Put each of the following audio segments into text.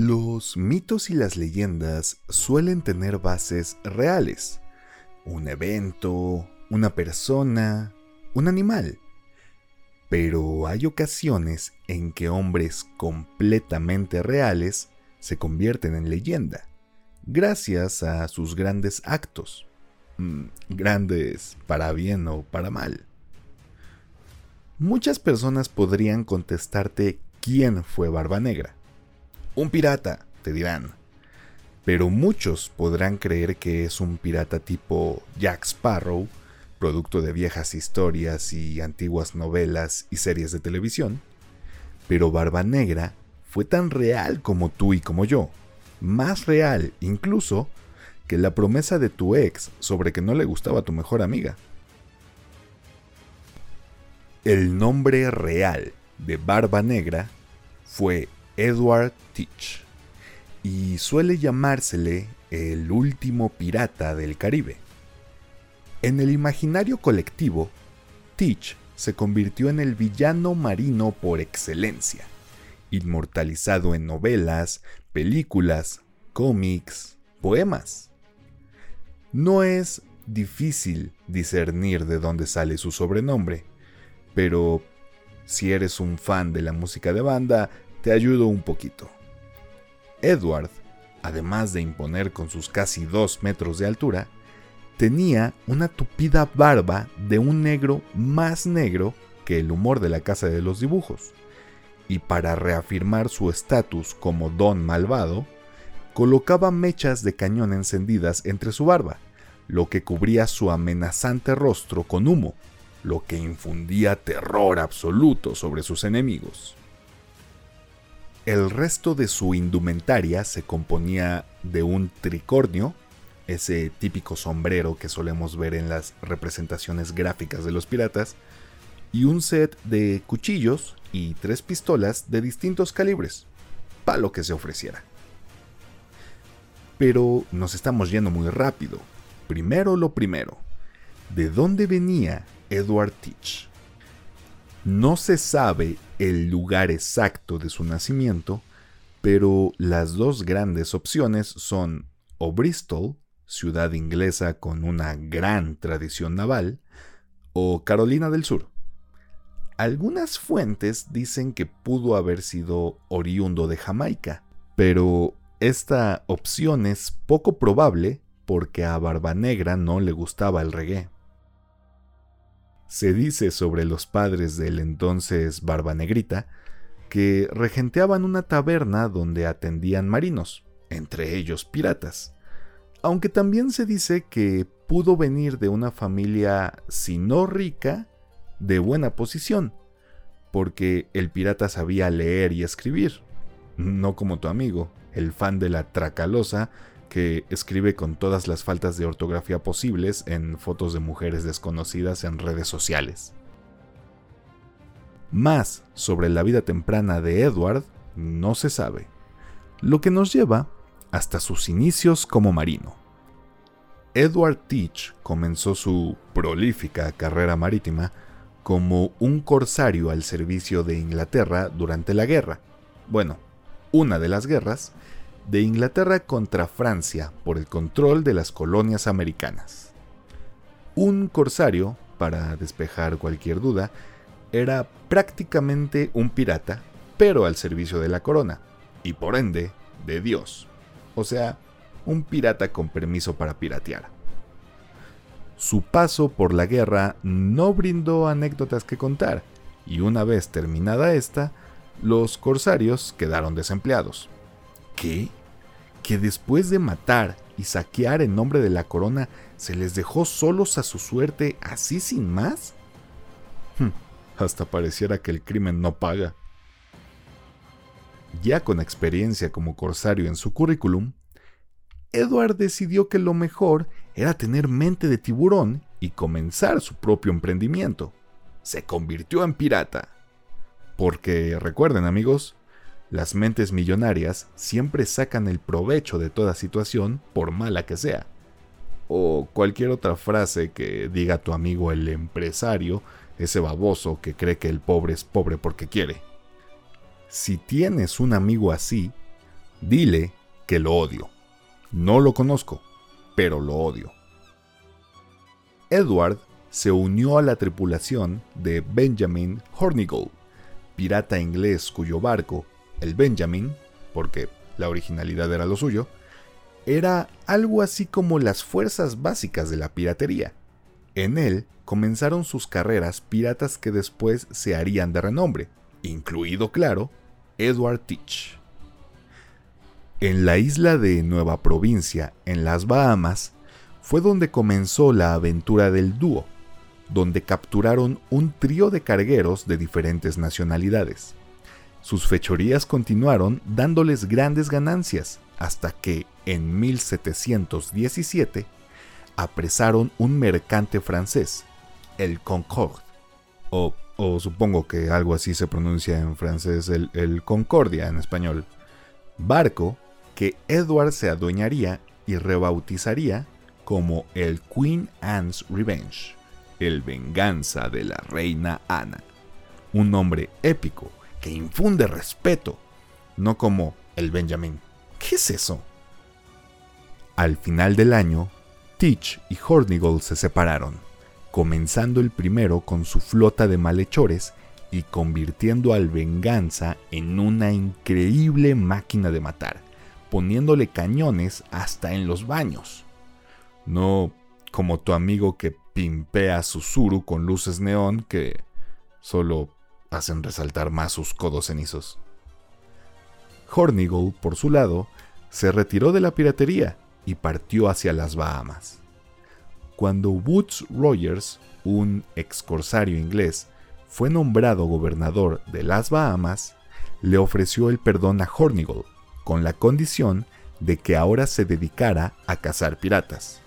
Los mitos y las leyendas suelen tener bases reales. Un evento, una persona, un animal. Pero hay ocasiones en que hombres completamente reales se convierten en leyenda, gracias a sus grandes actos. Mm, grandes para bien o para mal. Muchas personas podrían contestarte quién fue Barba Negra un pirata, te dirán. Pero muchos podrán creer que es un pirata tipo Jack Sparrow, producto de viejas historias y antiguas novelas y series de televisión. Pero Barba Negra fue tan real como tú y como yo, más real incluso que la promesa de tu ex sobre que no le gustaba a tu mejor amiga. El nombre real de Barba Negra fue Edward Teach, y suele llamársele el último pirata del Caribe. En el imaginario colectivo, Teach se convirtió en el villano marino por excelencia, inmortalizado en novelas, películas, cómics, poemas. No es difícil discernir de dónde sale su sobrenombre, pero si eres un fan de la música de banda, te un poquito. Edward, además de imponer con sus casi dos metros de altura, tenía una tupida barba de un negro más negro que el humor de la casa de los dibujos, y para reafirmar su estatus como don malvado, colocaba mechas de cañón encendidas entre su barba, lo que cubría su amenazante rostro con humo, lo que infundía terror absoluto sobre sus enemigos. El resto de su indumentaria se componía de un tricornio, ese típico sombrero que solemos ver en las representaciones gráficas de los piratas, y un set de cuchillos y tres pistolas de distintos calibres, para lo que se ofreciera. Pero nos estamos yendo muy rápido. Primero lo primero. ¿De dónde venía Edward Teach? No se sabe el lugar exacto de su nacimiento, pero las dos grandes opciones son o Bristol, ciudad inglesa con una gran tradición naval, o Carolina del Sur. Algunas fuentes dicen que pudo haber sido oriundo de Jamaica, pero esta opción es poco probable porque a Barba Negra no le gustaba el reggae. Se dice sobre los padres del entonces Barba Negrita que regenteaban una taberna donde atendían marinos, entre ellos piratas, aunque también se dice que pudo venir de una familia, si no rica, de buena posición, porque el pirata sabía leer y escribir, no como tu amigo, el fan de la tracalosa que escribe con todas las faltas de ortografía posibles en fotos de mujeres desconocidas en redes sociales. Más sobre la vida temprana de Edward no se sabe, lo que nos lleva hasta sus inicios como marino. Edward Teach comenzó su prolífica carrera marítima como un corsario al servicio de Inglaterra durante la guerra. Bueno, una de las guerras de Inglaterra contra Francia por el control de las colonias americanas. Un corsario, para despejar cualquier duda, era prácticamente un pirata, pero al servicio de la corona, y por ende, de Dios. O sea, un pirata con permiso para piratear. Su paso por la guerra no brindó anécdotas que contar, y una vez terminada esta, los corsarios quedaron desempleados. ¿Qué? Que después de matar y saquear en nombre de la corona, se les dejó solos a su suerte así sin más? Hm, hasta pareciera que el crimen no paga. Ya con experiencia como corsario en su currículum, Edward decidió que lo mejor era tener mente de tiburón y comenzar su propio emprendimiento. Se convirtió en pirata. Porque recuerden amigos, las mentes millonarias siempre sacan el provecho de toda situación, por mala que sea. O cualquier otra frase que diga tu amigo el empresario, ese baboso que cree que el pobre es pobre porque quiere. Si tienes un amigo así, Dile que lo odio. No lo conozco, pero lo odio. Edward se unió a la tripulación de Benjamin Hornigold, pirata inglés cuyo barco, el Benjamin, porque la originalidad era lo suyo, era algo así como las fuerzas básicas de la piratería. En él comenzaron sus carreras piratas que después se harían de renombre, incluido, claro, Edward Teach. En la isla de Nueva Provincia, en las Bahamas, fue donde comenzó la aventura del dúo, donde capturaron un trío de cargueros de diferentes nacionalidades. Sus fechorías continuaron dándoles grandes ganancias, hasta que, en 1717, apresaron un mercante francés, el Concorde, o, supongo que algo así se pronuncia en francés, el, el Concordia en español, barco que Edward se adueñaría y rebautizaría como el Queen Anne's Revenge, el venganza de la reina Ana. Un nombre épico que infunde respeto, no como el Benjamin. ¿Qué es eso? Al final del año, Teach y Hornigold se separaron, comenzando el primero con su flota de malhechores y convirtiendo al Venganza en una increíble máquina de matar, poniéndole cañones hasta en los baños no como tu amigo que pimpea su suru con luces neón que solo hacen resaltar más sus codos cenizos. Hornigold, por su lado, se retiró de la piratería y partió hacia las Bahamas. Cuando Woods Rogers, un ex corsario inglés, fue nombrado gobernador de las Bahamas, le ofreció el perdón a Hornigold, con la condición de que ahora se dedicara a cazar piratas.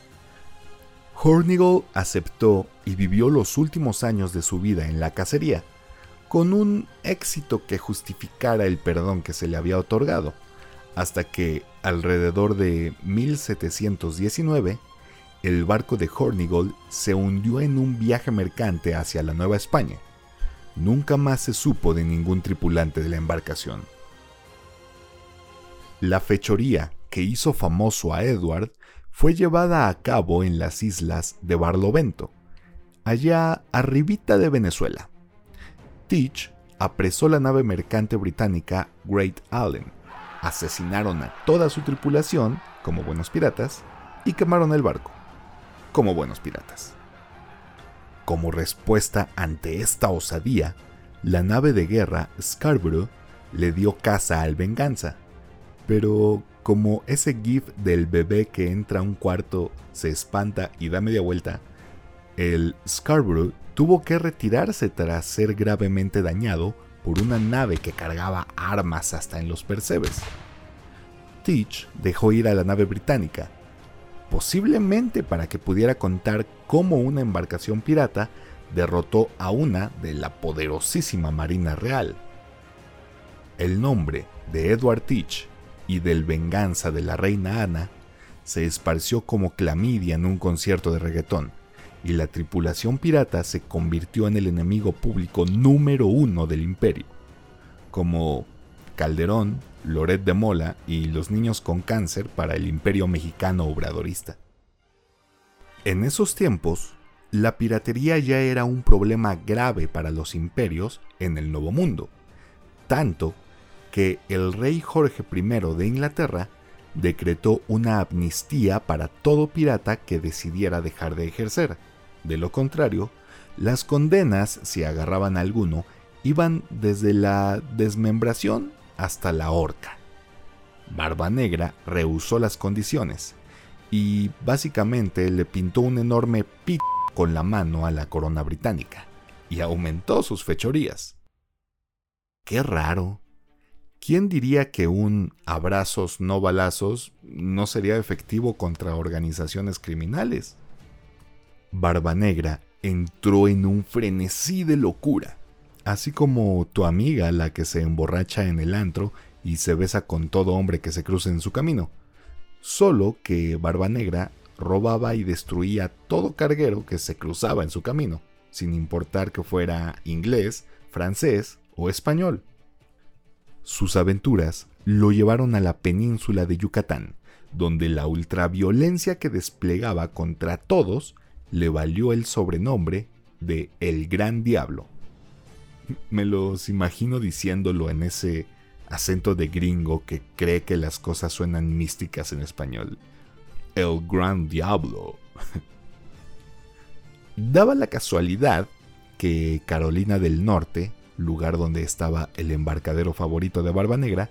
Hornigold aceptó y vivió los últimos años de su vida en la cacería, con un éxito que justificara el perdón que se le había otorgado, hasta que, alrededor de 1719, el barco de Hornigold se hundió en un viaje mercante hacia la Nueva España. Nunca más se supo de ningún tripulante de la embarcación. La fechoría que hizo famoso a Edward fue llevada a cabo en las islas de Barlovento, allá arribita de Venezuela. Teach apresó la nave mercante británica Great Allen, asesinaron a toda su tripulación, como buenos piratas, y quemaron el barco, como buenos piratas. Como respuesta ante esta osadía, la nave de guerra Scarborough le dio caza al Venganza, pero como ese gif del bebé que entra a un cuarto, se espanta y da media vuelta, el Scarborough tuvo que retirarse tras ser gravemente dañado por una nave que cargaba armas hasta en los percebes. Teach dejó ir a la nave británica, posiblemente para que pudiera contar cómo una embarcación pirata derrotó a una de la poderosísima Marina Real. El nombre de Edward Teach y del venganza de la reina Ana, se esparció como clamidia en un concierto de reggaetón, y la tripulación pirata se convirtió en el enemigo público número uno del imperio, como Calderón, Loret de Mola y los niños con cáncer para el imperio mexicano obradorista. En esos tiempos, la piratería ya era un problema grave para los imperios en el Nuevo Mundo, tanto que el rey Jorge I de Inglaterra decretó una amnistía para todo pirata que decidiera dejar de ejercer. De lo contrario, las condenas, si agarraban a alguno, iban desde la desmembración hasta la horca. Barba Negra rehusó las condiciones y básicamente le pintó un enorme pito con la mano a la corona británica y aumentó sus fechorías. Qué raro, ¿Quién diría que un abrazos no balazos no sería efectivo contra organizaciones criminales? Barba Negra entró en un frenesí de locura, así como tu amiga la que se emborracha en el antro y se besa con todo hombre que se cruce en su camino. Solo que Barba Negra robaba y destruía todo carguero que se cruzaba en su camino, sin importar que fuera inglés, francés o español. Sus aventuras lo llevaron a la península de Yucatán, donde la ultraviolencia que desplegaba contra todos le valió el sobrenombre de El Gran Diablo. Me los imagino diciéndolo en ese acento de gringo que cree que las cosas suenan místicas en español. El Gran Diablo. Daba la casualidad que Carolina del Norte, lugar donde estaba el embarcadero favorito de Barba Negra,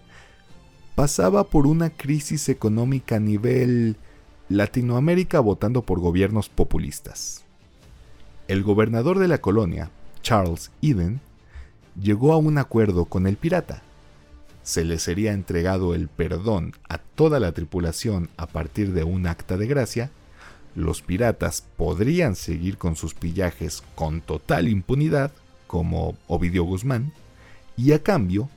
pasaba por una crisis económica a nivel Latinoamérica votando por gobiernos populistas. El gobernador de la colonia, Charles Eden, llegó a un acuerdo con el pirata. Se le sería entregado el perdón a toda la tripulación a partir de un acta de gracia, los piratas podrían seguir con sus pillajes con total impunidad, como Ovidio Guzmán, y a cambio,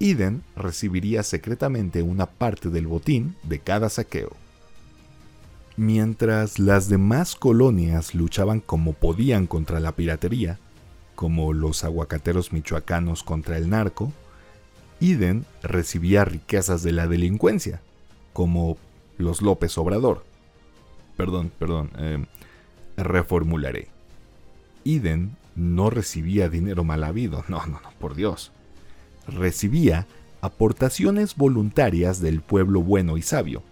Eden recibiría secretamente una parte del botín de cada saqueo. Mientras las demás colonias luchaban como podían contra la piratería, como los aguacateros michoacanos contra el narco, Eden recibía riquezas de la delincuencia, como los López Obrador. Perdón, perdón, eh, reformularé. Eden no recibía dinero mal habido, no, no, no, por Dios. Recibía aportaciones voluntarias del pueblo bueno y sabio.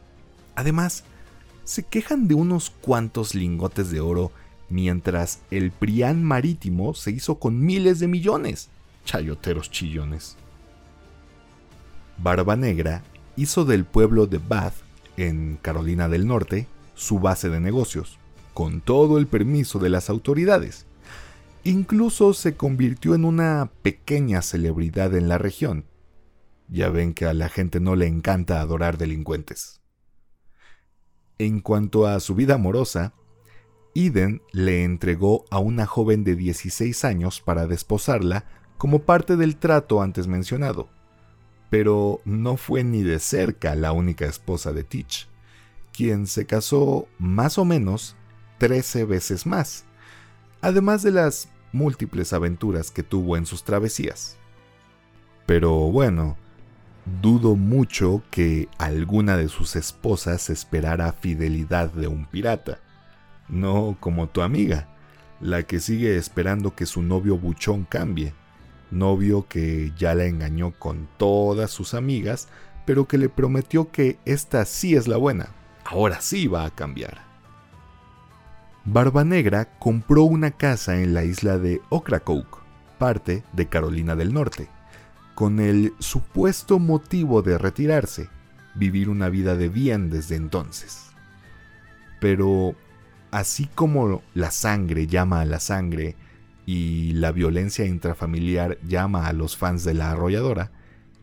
Además, se quejan de unos cuantos lingotes de oro mientras el Prián marítimo se hizo con miles de millones. Chayoteros chillones. Barba Negra hizo del pueblo de Bath, en Carolina del Norte, su base de negocios, con todo el permiso de las autoridades. Incluso se convirtió en una pequeña celebridad en la región. Ya ven que a la gente no le encanta adorar delincuentes. En cuanto a su vida amorosa, Eden le entregó a una joven de 16 años para desposarla como parte del trato antes mencionado, pero no fue ni de cerca la única esposa de Teach, quien se casó más o menos 13 veces más, además de las múltiples aventuras que tuvo en sus travesías. Pero bueno, dudo mucho que alguna de sus esposas esperara fidelidad de un pirata. No como tu amiga, la que sigue esperando que su novio buchón cambie, novio que ya la engañó con todas sus amigas, pero que le prometió que esta sí es la buena, ahora sí va a cambiar. Barba Negra compró una casa en la isla de Ocracoke, parte de Carolina del Norte, con el supuesto motivo de retirarse, vivir una vida de bien desde entonces. Pero así como la sangre llama a la sangre y la violencia intrafamiliar llama a los fans de la arrolladora,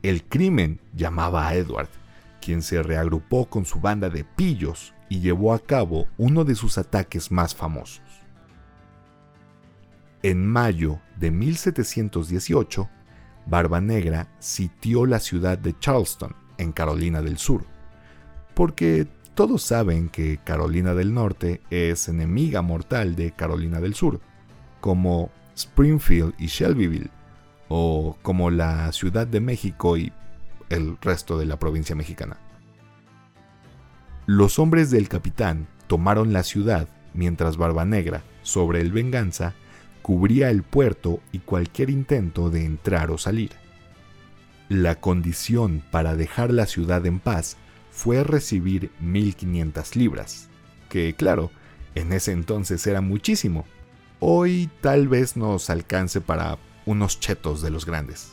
el crimen llamaba a Edward, quien se reagrupó con su banda de pillos y llevó a cabo uno de sus ataques más famosos. En mayo de 1718, Barba Negra sitió la ciudad de Charleston, en Carolina del Sur, porque todos saben que Carolina del Norte es enemiga mortal de Carolina del Sur, como Springfield y Shelbyville, o como la Ciudad de México y el resto de la provincia mexicana. Los hombres del capitán tomaron la ciudad mientras Barba Negra, sobre el Venganza, cubría el puerto y cualquier intento de entrar o salir. La condición para dejar la ciudad en paz fue recibir 1.500 libras, que claro, en ese entonces era muchísimo. Hoy tal vez nos alcance para unos chetos de los grandes.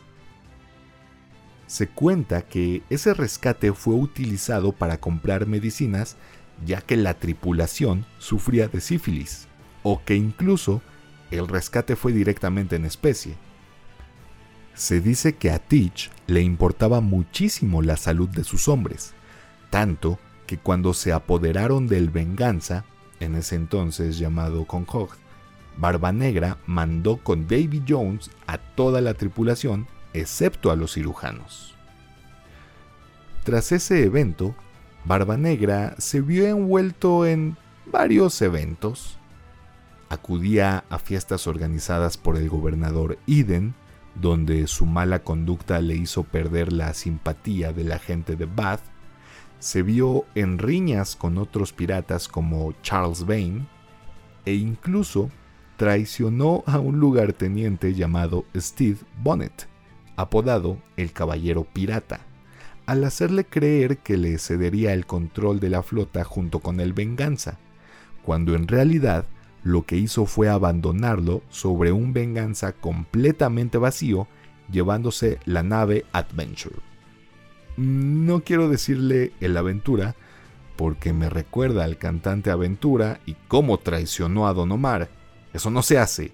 Se cuenta que ese rescate fue utilizado para comprar medicinas ya que la tripulación sufría de sífilis, o que incluso el rescate fue directamente en especie. Se dice que a Teach le importaba muchísimo la salud de sus hombres, tanto que cuando se apoderaron del Venganza, en ese entonces llamado Concorde, Barba Negra mandó con Davy Jones a toda la tripulación, excepto a los cirujanos. Tras ese evento, Barba Negra se vio envuelto en varios eventos. Acudía a fiestas organizadas por el gobernador Eden, donde su mala conducta le hizo perder la simpatía de la gente de Bath, se vio en riñas con otros piratas como Charles Vane e incluso traicionó a un lugarteniente llamado Steve Bonnet, apodado el Caballero Pirata, al hacerle creer que le cedería el control de la flota junto con el Venganza, cuando en realidad lo que hizo fue abandonarlo sobre un Venganza completamente vacío, llevándose la nave Adventure. No quiero decirle el Aventura, porque me recuerda al cantante Aventura y cómo traicionó a Don Omar. Eso no se hace.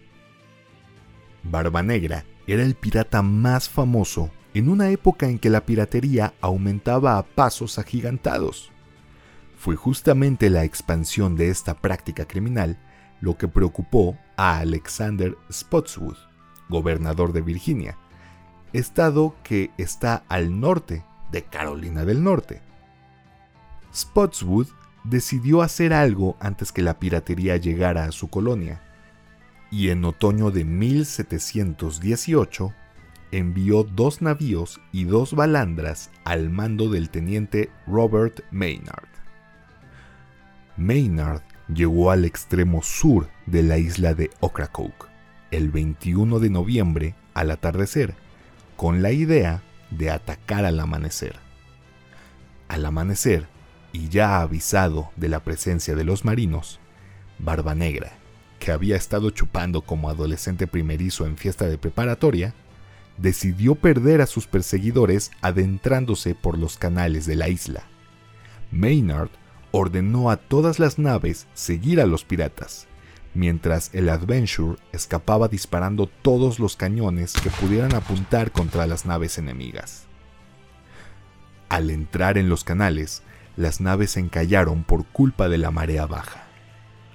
Barba Negra era el pirata más famoso en una época en que la piratería aumentaba a pasos agigantados. Fue justamente la expansión de esta práctica criminal lo que preocupó a Alexander Spotswood, gobernador de Virginia, estado que está al norte de Carolina del Norte. Spotswood decidió hacer algo antes que la piratería llegara a su colonia, y en otoño de 1718 envió dos navíos y dos balandras al mando del teniente Robert Maynard. Maynard llegó al extremo sur de la isla de Ocracoke el 21 de noviembre al atardecer, con la idea de atacar al amanecer. Al amanecer, y ya avisado de la presencia de los marinos, Barba Negra, que había estado chupando como adolescente primerizo en fiesta de preparatoria, decidió perder a sus perseguidores adentrándose por los canales de la isla. Maynard ordenó a todas las naves seguir a los piratas, mientras el Adventure escapaba disparando todos los cañones que pudieran apuntar contra las naves enemigas. Al entrar en los canales, las naves se encallaron por culpa de la marea baja.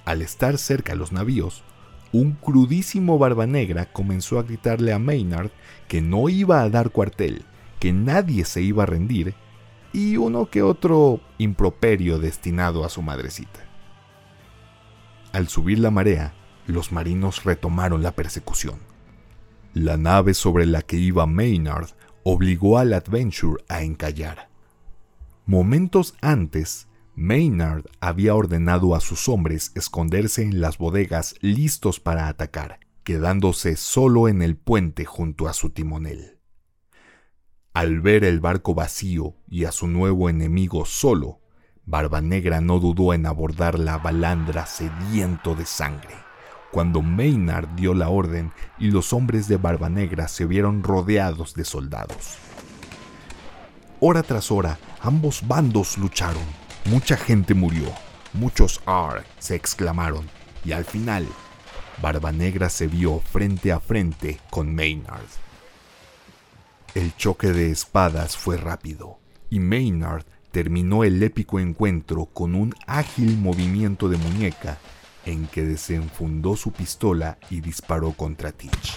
Al estar cerca los navíos, un crudísimo barba negra comenzó a gritarle a Maynard que no iba a dar cuartel, que nadie se iba a rendir y uno que otro improperio destinado a su madrecita. Al subir la marea, los marinos retomaron la persecución. La nave sobre la que iba Maynard obligó al Adventure a encallar. Momentos antes, Maynard había ordenado a sus hombres esconderse en las bodegas listos para atacar, quedándose solo en el puente junto a su timonel. Al ver el barco vacío y a su nuevo enemigo solo, Barba Negra no dudó en abordar la balandra sediento de sangre. Cuando Maynard dio la orden y los hombres de Barba Negra se vieron rodeados de soldados. Hora tras hora, ambos bandos lucharon. Mucha gente murió. Muchos Ar se exclamaron. Y al final, Barba Negra se vio frente a frente con Maynard. El choque de espadas fue rápido, y Maynard terminó el épico encuentro con un ágil movimiento de muñeca en que desenfundó su pistola y disparó contra Teach.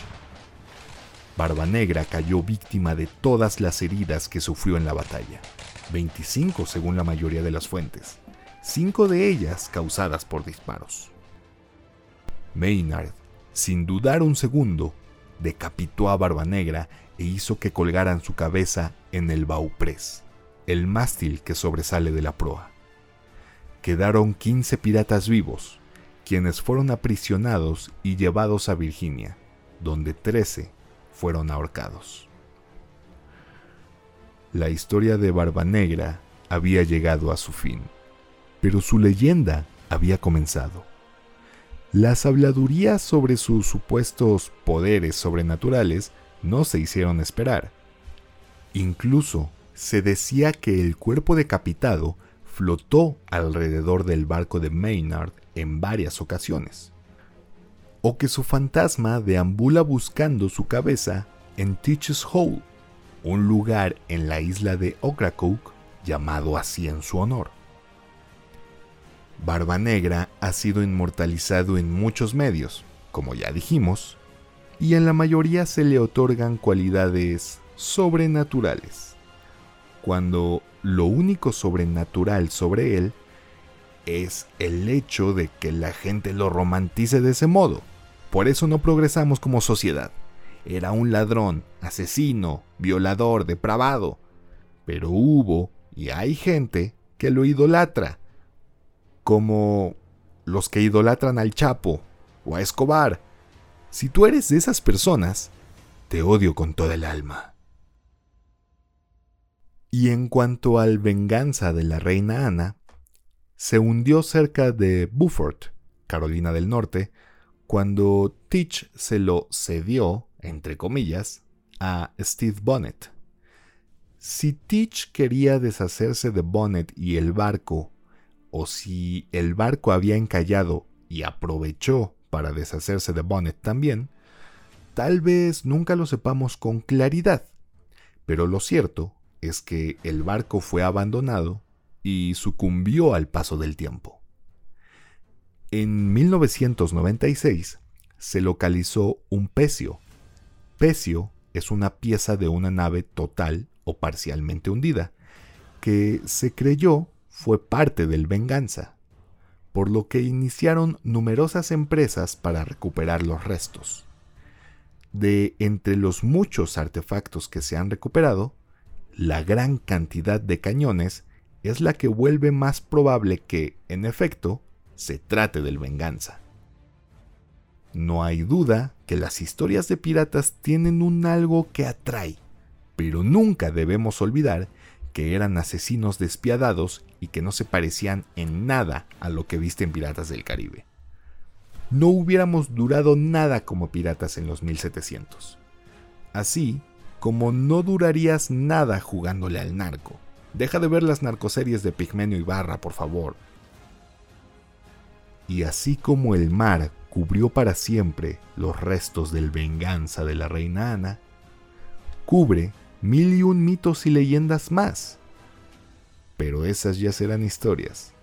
Barba Negra cayó víctima de todas las heridas que sufrió en la batalla, 25 según la mayoría de las fuentes, cinco de ellas causadas por disparos. Maynard, sin dudar un segundo, decapitó a Barba Negra e hizo que colgaran su cabeza en el bauprés, el mástil que sobresale de la proa. Quedaron 15 piratas vivos, quienes fueron aprisionados y llevados a Virginia, donde 13 fueron ahorcados. La historia de Barba Negra había llegado a su fin, pero su leyenda había comenzado. Las habladurías sobre sus supuestos poderes sobrenaturales no se hicieron esperar. Incluso se decía que el cuerpo decapitado flotó alrededor del barco de Maynard en varias ocasiones, o que su fantasma deambula buscando su cabeza en Teach's Hole, un lugar en la isla de Ocracoke llamado así en su honor. Barba Negra ha sido inmortalizado en muchos medios, como ya dijimos, y en la mayoría se le otorgan cualidades sobrenaturales, cuando lo único sobrenatural sobre él es el hecho de que la gente lo romantice de ese modo. Por eso no progresamos como sociedad. era un ladrón, asesino, violador, depravado. Pero hubo y hay gente que lo idolatra, como los que idolatran al Chapo o a Escobar. Si tú eres de esas personas, te odio con toda el alma. Y en cuanto al venganza de la reina Ana, se hundió cerca de Beaufort, Carolina del Norte, cuando Teach se lo cedió, entre comillas, a Steve Bonnet. Si Teach quería deshacerse de Bonnet y el barco, o si el barco había encallado y aprovechó para deshacerse de Bonnet también, tal vez nunca lo sepamos con claridad, pero lo cierto es que el barco fue abandonado y sucumbió al paso del tiempo. En 1996 se localizó un pecio. Pecio es una pieza de una nave total o parcialmente hundida, que se creyó fue parte del Venganza, por lo que iniciaron numerosas empresas para recuperar los restos. De entre los muchos artefactos que se han recuperado, la gran cantidad de cañones es la que vuelve más probable que, en efecto, se trate del venganza. No hay duda que las historias de piratas tienen un algo que atrae, pero nunca debemos olvidar que eran asesinos despiadados y que no se parecían en nada a lo que viste en Piratas del Caribe. No hubiéramos durado nada como piratas en los 1700. Así como no durarías nada jugándole al narco. Deja de ver las narcoseries de Pigmenio y Barra, por favor. Y así como el mar cubrió para siempre los restos del venganza de la reina Ana, cubre mil y un mitos y leyendas más. Pero esas ya serán historias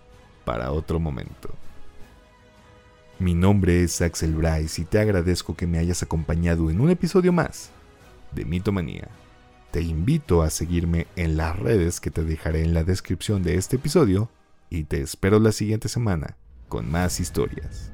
para otro momento. Mi nombre es Axel Bryce y te agradezco que me hayas acompañado en un episodio más de Mitomanía. Te invito a seguirme en las redes que te dejaré en la descripción de este episodio y te espero la siguiente semana con más historias.